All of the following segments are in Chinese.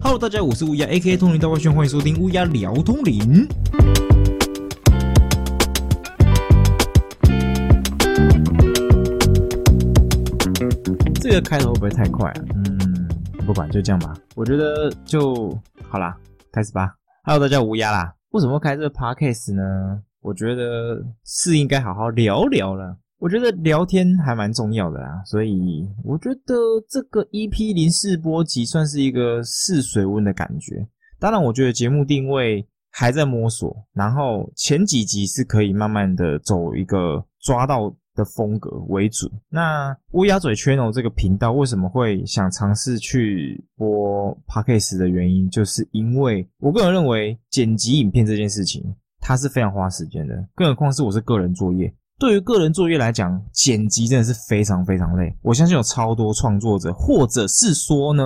Hello，大家，我是乌鸦，A.K.A 通灵大怪轩，欢迎收听乌鸦聊通灵。这个开头会不会太快啊？嗯，不管，就这样吧。我觉得就好啦，开始吧。Hello，大家，乌鸦啦。为什么会开这个 Podcast 呢？我觉得是应该好好聊聊了。我觉得聊天还蛮重要的啦，所以我觉得这个 EP 零试播集算是一个试水温的感觉。当然，我觉得节目定位还在摸索，然后前几集是可以慢慢的走一个抓到的风格为主。那乌鸦嘴 channel 这个频道为什么会想尝试去播 podcast 的原因，就是因为我个人认为剪辑影片这件事情，它是非常花时间的，更何况是我是个人作业。对于个人作业来讲，剪辑真的是非常非常累。我相信有超多创作者，或者是说呢，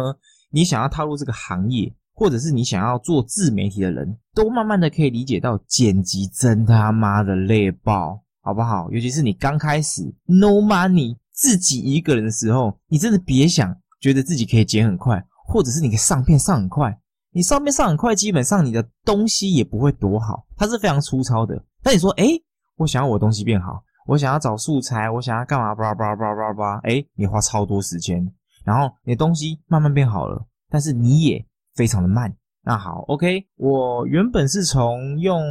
你想要踏入这个行业，或者是你想要做自媒体的人，都慢慢的可以理解到剪辑真他妈的累爆，好不好？尤其是你刚开始 no money 自己一个人的时候，你真的别想觉得自己可以剪很快，或者是你可以上片上很快，你上片上很快，基本上你的东西也不会多好，它是非常粗糙的。但你说，哎，我想要我的东西变好。我想要找素材，我想要干嘛？叭叭叭叭叭！哎，你花超多时间，然后你的东西慢慢变好了，但是你也非常的慢。那好，OK，我原本是从用。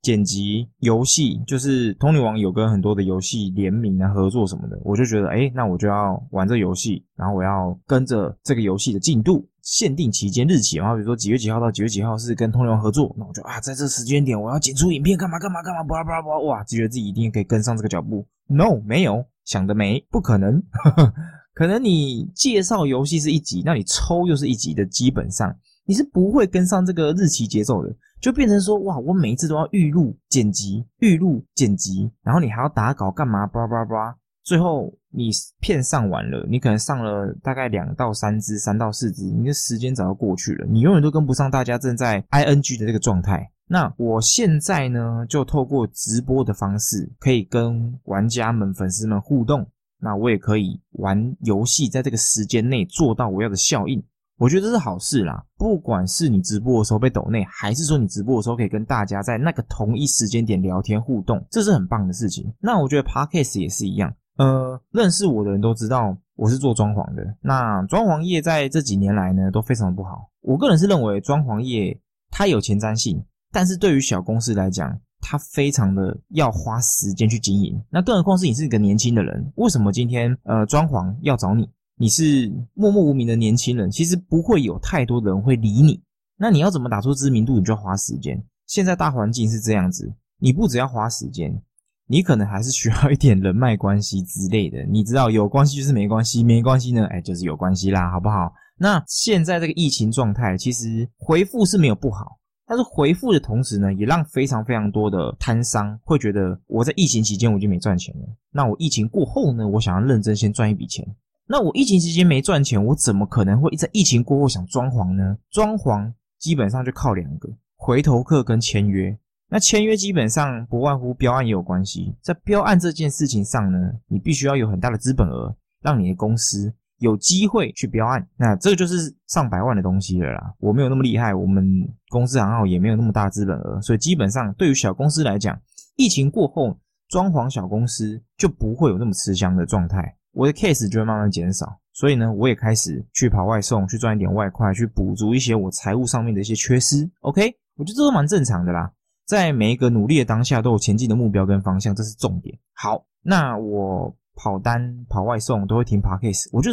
剪辑游戏就是通灵王有跟很多的游戏联名啊合作什么的，我就觉得哎，那我就要玩这游戏，然后我要跟着这个游戏的进度，限定期间日期，然后比如说几月几号到几月几号是跟通灵王合作，那我就啊在这时间点我要剪出影片干嘛干嘛干嘛，叭叭叭哇，就觉得自己一定可以跟上这个脚步。No，没有想得美，不可能，可能你介绍游戏是一集，那你抽又是一集的，基本上你是不会跟上这个日期节奏的。就变成说，哇，我每一次都要预录、剪辑、预录、剪辑，然后你还要打稿干嘛？叭叭叭，最后你片上完了，你可能上了大概两到三支、三到四支，你的时间早就过去了，你永远都跟不上大家正在 ing 的这个状态。那我现在呢，就透过直播的方式，可以跟玩家们、粉丝们互动，那我也可以玩游戏，在这个时间内做到我要的效应。我觉得这是好事啦，不管是你直播的时候被抖内，还是说你直播的时候可以跟大家在那个同一时间点聊天互动，这是很棒的事情。那我觉得 Podcast 也是一样，呃，认识我的人都知道我是做装潢的。那装潢业在这几年来呢，都非常的不好。我个人是认为装潢业它有前瞻性，但是对于小公司来讲，它非常的要花时间去经营。那更何况是你是一个年轻的人，为什么今天呃装潢要找你？你是默默无名的年轻人，其实不会有太多人会理你。那你要怎么打出知名度？你就要花时间。现在大环境是这样子，你不只要花时间，你可能还是需要一点人脉关系之类的。你知道，有关系就是没关系，没关系呢，哎，就是有关系啦，好不好？那现在这个疫情状态，其实回复是没有不好，但是回复的同时呢，也让非常非常多的摊商会觉得，我在疫情期间我就没赚钱了。那我疫情过后呢，我想要认真先赚一笔钱。那我疫情期间没赚钱，我怎么可能会在疫情过后想装潢呢？装潢基本上就靠两个回头客跟签约。那签约基本上不外乎标案也有关系，在标案这件事情上呢，你必须要有很大的资本额，让你的公司有机会去标案。那这个就是上百万的东西了啦。我没有那么厉害，我们公司行号也没有那么大资本额，所以基本上对于小公司来讲，疫情过后装潢小公司就不会有那么吃香的状态。我的 case 就会慢慢减少，所以呢，我也开始去跑外送，去赚一点外快，去补足一些我财务上面的一些缺失。OK，我觉得这都蛮正常的啦。在每一个努力的当下，都有前进的目标跟方向，这是重点。好，那我跑单、跑外送都会停 p a case，我就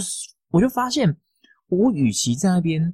我就发现，我与其在那边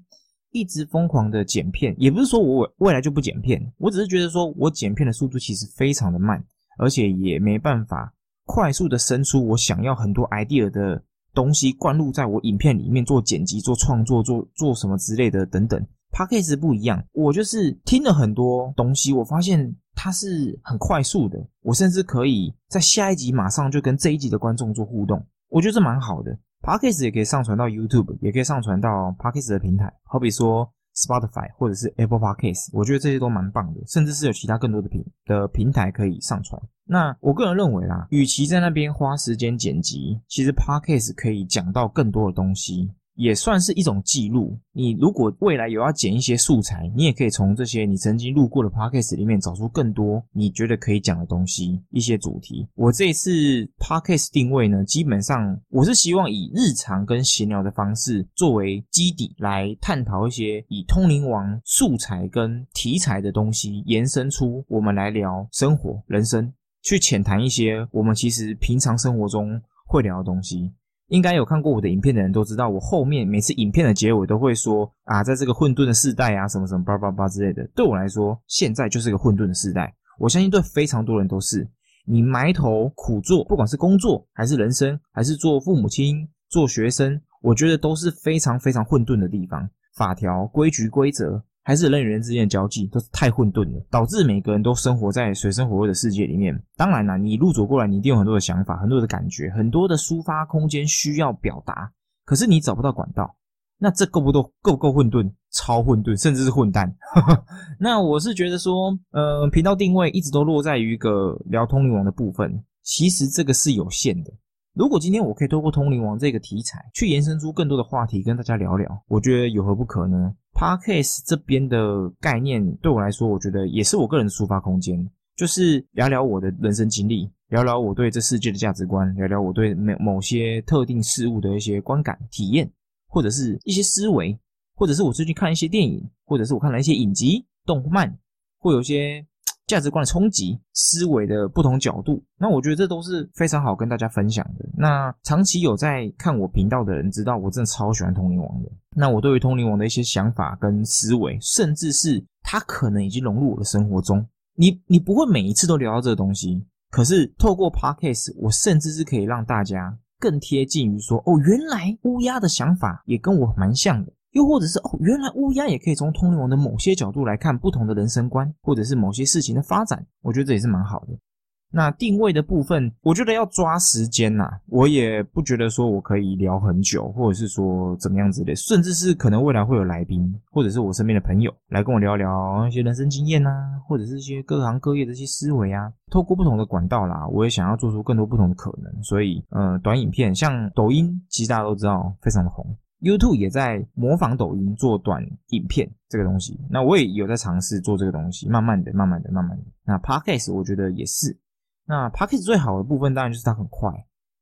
一直疯狂的剪片，也不是说我未来就不剪片，我只是觉得说我剪片的速度其实非常的慢，而且也没办法。快速的生出我想要很多 idea 的东西，灌入在我影片里面做剪辑、做创作、做做什么之类的等等。P a c k a g e 不一样，我就是听了很多东西，我发现它是很快速的，我甚至可以在下一集马上就跟这一集的观众做互动，我觉得这蛮好的。p a c k a g e 也可以上传到 YouTube，也可以上传到 p a c k a g e 的平台，好比说。Spotify 或者是 Apple Podcast，我觉得这些都蛮棒的，甚至是有其他更多的平的平台可以上传。那我个人认为啦，与其在那边花时间剪辑，其实 Podcast 可以讲到更多的东西，也算是一种记录。你如果未来有要剪一些素材，你也可以从这些你曾经录过的 podcast 里面找出更多你觉得可以讲的东西，一些主题。我这一次 podcast 定位呢，基本上我是希望以日常跟闲聊的方式作为基底，来探讨一些以通灵王素材跟题材的东西，延伸出我们来聊生活、人生，去浅谈一些我们其实平常生活中会聊的东西。应该有看过我的影片的人都知道，我后面每次影片的结尾都会说啊，在这个混沌的世代啊，什么什么叭叭叭之类的。对我来说，现在就是个混沌的世代。我相信对非常多人都是。你埋头苦做，不管是工作还是人生，还是做父母亲、做学生，我觉得都是非常非常混沌的地方。法条、规矩、规则。还是人与人之间的交际都是太混沌了，导致每个人都生活在水深火热的世界里面。当然啦，你路走过来，你一定有很多的想法、很多的感觉、很多的抒发空间需要表达，可是你找不到管道，那这够不够？够不够混沌？超混沌，甚至是混蛋。那我是觉得说，呃，频道定位一直都落在于一个聊通灵王的部分，其实这个是有限的。如果今天我可以透过通灵王这个题材去延伸出更多的话题跟大家聊聊，我觉得有何不可呢？Podcast 这边的概念对我来说，我觉得也是我个人的抒发空间，就是聊聊我的人生经历，聊聊我对这世界的价值观，聊聊我对某某些特定事物的一些观感体验，或者是一些思维，或者是我最近看一些电影，或者是我看了一些影集、动漫，会有些。价值观的冲击，思维的不同角度，那我觉得这都是非常好跟大家分享的。那长期有在看我频道的人知道，我真的超喜欢通灵王的。那我对于通灵王的一些想法跟思维，甚至是他可能已经融入我的生活中。你你不会每一次都聊到这个东西，可是透过 podcast，我甚至是可以让大家更贴近于说，哦，原来乌鸦的想法也跟我蛮像的。又或者是哦，原来乌鸦也可以从通灵王的某些角度来看不同的人生观，或者是某些事情的发展，我觉得这也是蛮好的。那定位的部分，我觉得要抓时间呐，我也不觉得说我可以聊很久，或者是说怎么样之类，甚至是可能未来会有来宾，或者是我身边的朋友来跟我聊聊一些人生经验呐，或者是一些各行各业的一些思维啊，透过不同的管道啦，我也想要做出更多不同的可能。所以，呃，短影片像抖音，其实大家都知道非常的红。YouTube 也在模仿抖音做短影片这个东西，那我也有在尝试做这个东西，慢慢的、慢慢的、慢慢的。那 Podcast 我觉得也是，那 Podcast 最好的部分当然就是它很快。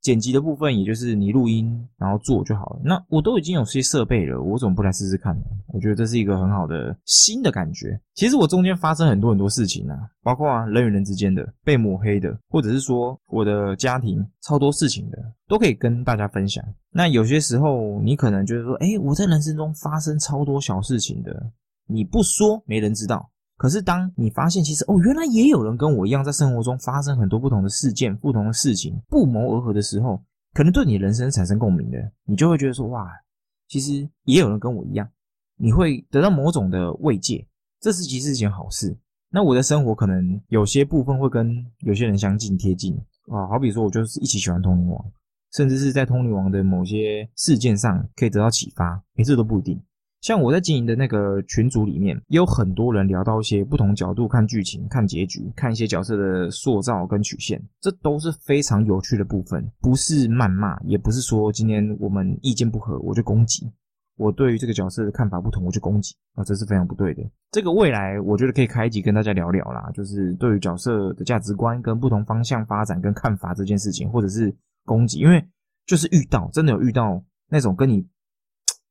剪辑的部分，也就是你录音然后做就好了。那我都已经有些设备了，我怎么不来试试看呢？我觉得这是一个很好的新的感觉。其实我中间发生很多很多事情啊，包括啊人与人之间的被抹黑的，或者是说我的家庭超多事情的，都可以跟大家分享。那有些时候你可能觉得说，哎，我在人生中发生超多小事情的，你不说没人知道。可是，当你发现其实哦，原来也有人跟我一样，在生活中发生很多不同的事件、不同的事情，不谋而合的时候，可能对你人生产生共鸣的，你就会觉得说哇，其实也有人跟我一样，你会得到某种的慰藉，这是其实是件好事。那我的生活可能有些部分会跟有些人相近贴近啊，好比说我就是一起喜欢通灵王，甚至是在通灵王的某些事件上可以得到启发，诶，这都不一定。像我在经营的那个群组里面，也有很多人聊到一些不同角度看剧情、看结局、看一些角色的塑造跟曲线，这都是非常有趣的部分，不是谩骂，也不是说今天我们意见不合我就攻击，我对于这个角色的看法不同我就攻击啊，这是非常不对的。这个未来我觉得可以开一集跟大家聊聊啦，就是对于角色的价值观跟不同方向发展跟看法这件事情，或者是攻击，因为就是遇到真的有遇到那种跟你。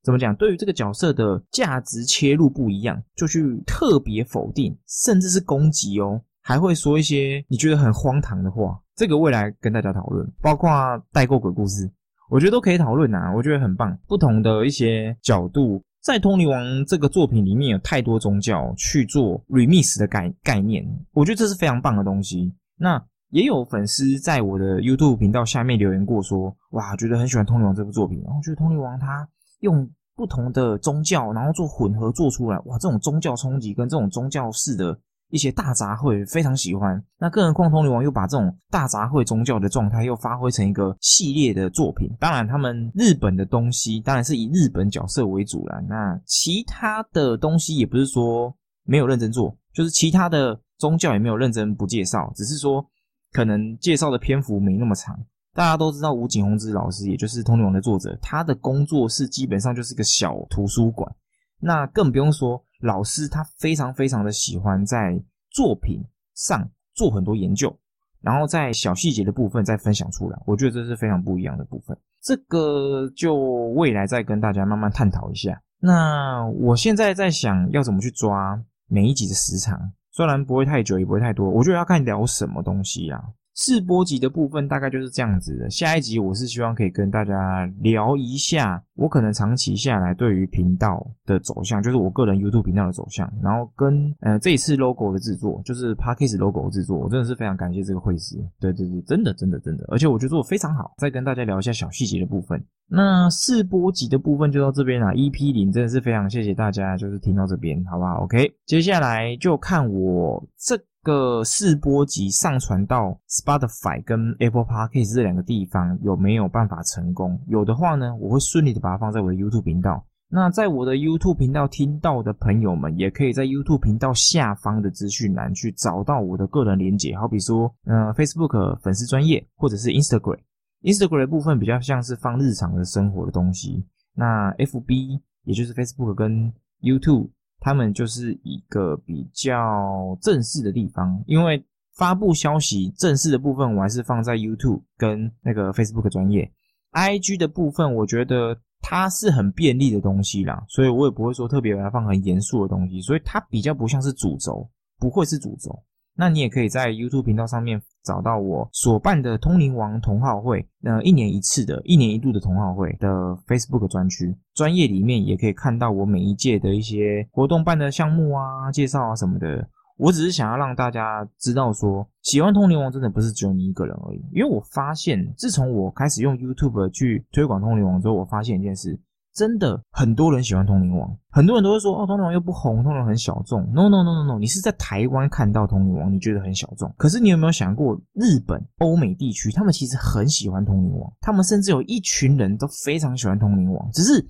怎么讲？对于这个角色的价值切入不一样，就去特别否定，甚至是攻击哦，还会说一些你觉得很荒唐的话。这个未来跟大家讨论，包括代购鬼故事，我觉得都可以讨论啊。我觉得很棒，不同的一些角度，在《通灵王》这个作品里面有太多宗教去做 remix 的概概念，我觉得这是非常棒的东西。那也有粉丝在我的 YouTube 频道下面留言过，说哇，觉得很喜欢《通灵王》这部作品，然后觉得《通灵王》它用不同的宗教，然后做混合做出来，哇！这种宗教冲击跟这种宗教式的一些大杂烩，非常喜欢。那更何况通灵王又把这种大杂烩宗教的状态又发挥成一个系列的作品。当然，他们日本的东西当然是以日本角色为主了。那其他的东西也不是说没有认真做，就是其他的宗教也没有认真不介绍，只是说可能介绍的篇幅没那么长。大家都知道吴景宏之老师，也就是《通灵王》的作者，他的工作室基本上就是个小图书馆。那更不用说老师，他非常非常的喜欢在作品上做很多研究，然后在小细节的部分再分享出来。我觉得这是非常不一样的部分。这个就未来再跟大家慢慢探讨一下。那我现在在想要怎么去抓每一集的时长，虽然不会太久，也不会太多。我觉得要看聊什么东西啊。试播集的部分大概就是这样子的。下一集我是希望可以跟大家聊一下，我可能长期下来对于频道的走向，就是我个人 YouTube 频道的走向，然后跟呃这一次 logo 的制作，就是 Parkes logo 的制作，我真的是非常感谢这个会师，对对对，真的真的真的，而且我觉得做非常好。再跟大家聊一下小细节的部分。那试播集的部分就到这边啦，EP 零真的是非常谢谢大家，就是听到这边，好不好？OK，接下来就看我这。个试播集上传到 Spotify 跟 Apple Podcast 这两个地方有没有办法成功？有的话呢，我会顺利的把它放在我的 YouTube 频道。那在我的 YouTube 频道听到的朋友们，也可以在 YouTube 频道下方的资讯栏去找到我的个人连结，好比说，呃，Facebook 粉丝专业，或者是 Instagram。Instagram 部分比较像是放日常的生活的东西。那 FB 也就是 Facebook 跟 YouTube。他们就是一个比较正式的地方，因为发布消息正式的部分，我还是放在 YouTube 跟那个 Facebook 专业，IG 的部分，我觉得它是很便利的东西啦，所以我也不会说特别把它放很严肃的东西，所以它比较不像是主轴，不会是主轴。那你也可以在 YouTube 频道上面找到我所办的通灵王同好会，呃，一年一次的、一年一度的同好会的 Facebook 专区专业里面，也可以看到我每一届的一些活动办的项目啊、介绍啊什么的。我只是想要让大家知道，说喜欢通灵王真的不是只有你一个人而已。因为我发现，自从我开始用 YouTube 去推广通灵王之后，我发现一件事。真的很多人喜欢通灵王，很多人都会说哦，通灵王又不红，通灵王很小众。No No No No No，你是在台湾看到通灵王，你觉得很小众。可是你有没有想过，日本、欧美地区，他们其实很喜欢通灵王，他们甚至有一群人都非常喜欢通灵王。只是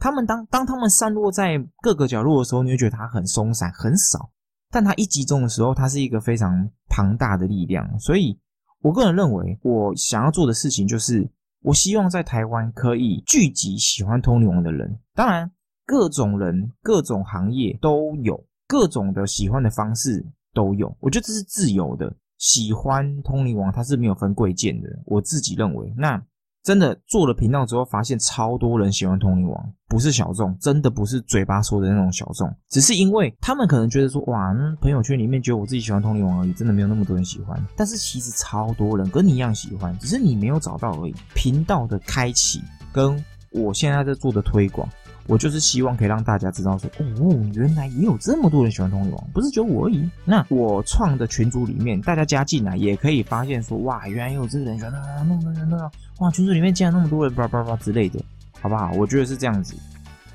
他们当当他们散落在各个角落的时候，你会觉得它很松散、很少。但它一集中的时候，它是一个非常庞大的力量。所以我个人认为，我想要做的事情就是。我希望在台湾可以聚集喜欢通灵王的人，当然各种人、各种行业都有，各种的喜欢的方式都有。我觉得这是自由的，喜欢通灵王它是没有分贵贱的。我自己认为，那。真的做了频道之后，发现超多人喜欢通灵王，不是小众，真的不是嘴巴说的那种小众，只是因为他们可能觉得说，哇，朋友圈里面觉得我自己喜欢通灵王而已，真的没有那么多人喜欢。但是其实超多人跟你一样喜欢，只是你没有找到而已。频道的开启跟我现在在做的推广。我就是希望可以让大家知道说，哦，原来也有这么多人喜欢通灵王，不是只有我而已。那我创的群组里面，大家加进来也可以发现说，哇，原来有这个人喜欢那么多人呢，哇，群组里面竟然那么多人，叭叭叭之类的，好不好？我觉得是这样子。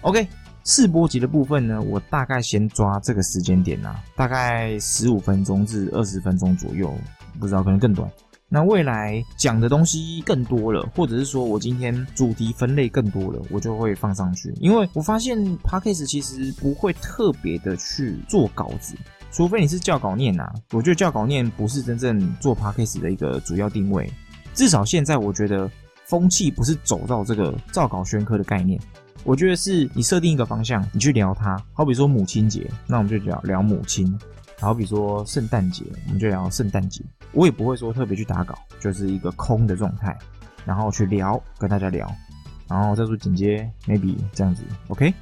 OK，试播集的部分呢，我大概先抓这个时间点呐，大概十五分钟至二十分钟左右，不知道可能更短。那未来讲的东西更多了，或者是说我今天主题分类更多了，我就会放上去。因为我发现 podcast 其实不会特别的去做稿子，除非你是教稿念啊。我觉得教稿念不是真正做 podcast 的一个主要定位。至少现在我觉得风气不是走到这个照稿宣科的概念。我觉得是你设定一个方向，你去聊它。好比说母亲节，那我们就聊聊母亲。好比说圣诞节，我们就聊圣诞节。我也不会说特别去打稿，就是一个空的状态，然后去聊，跟大家聊，然后再做剪接，maybe 这样子，OK。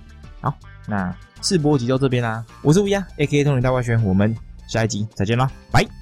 好，那试播集到这边啦，我是乌鸦，A.K.A 通灵大外宣，我们下一集再见啦，拜。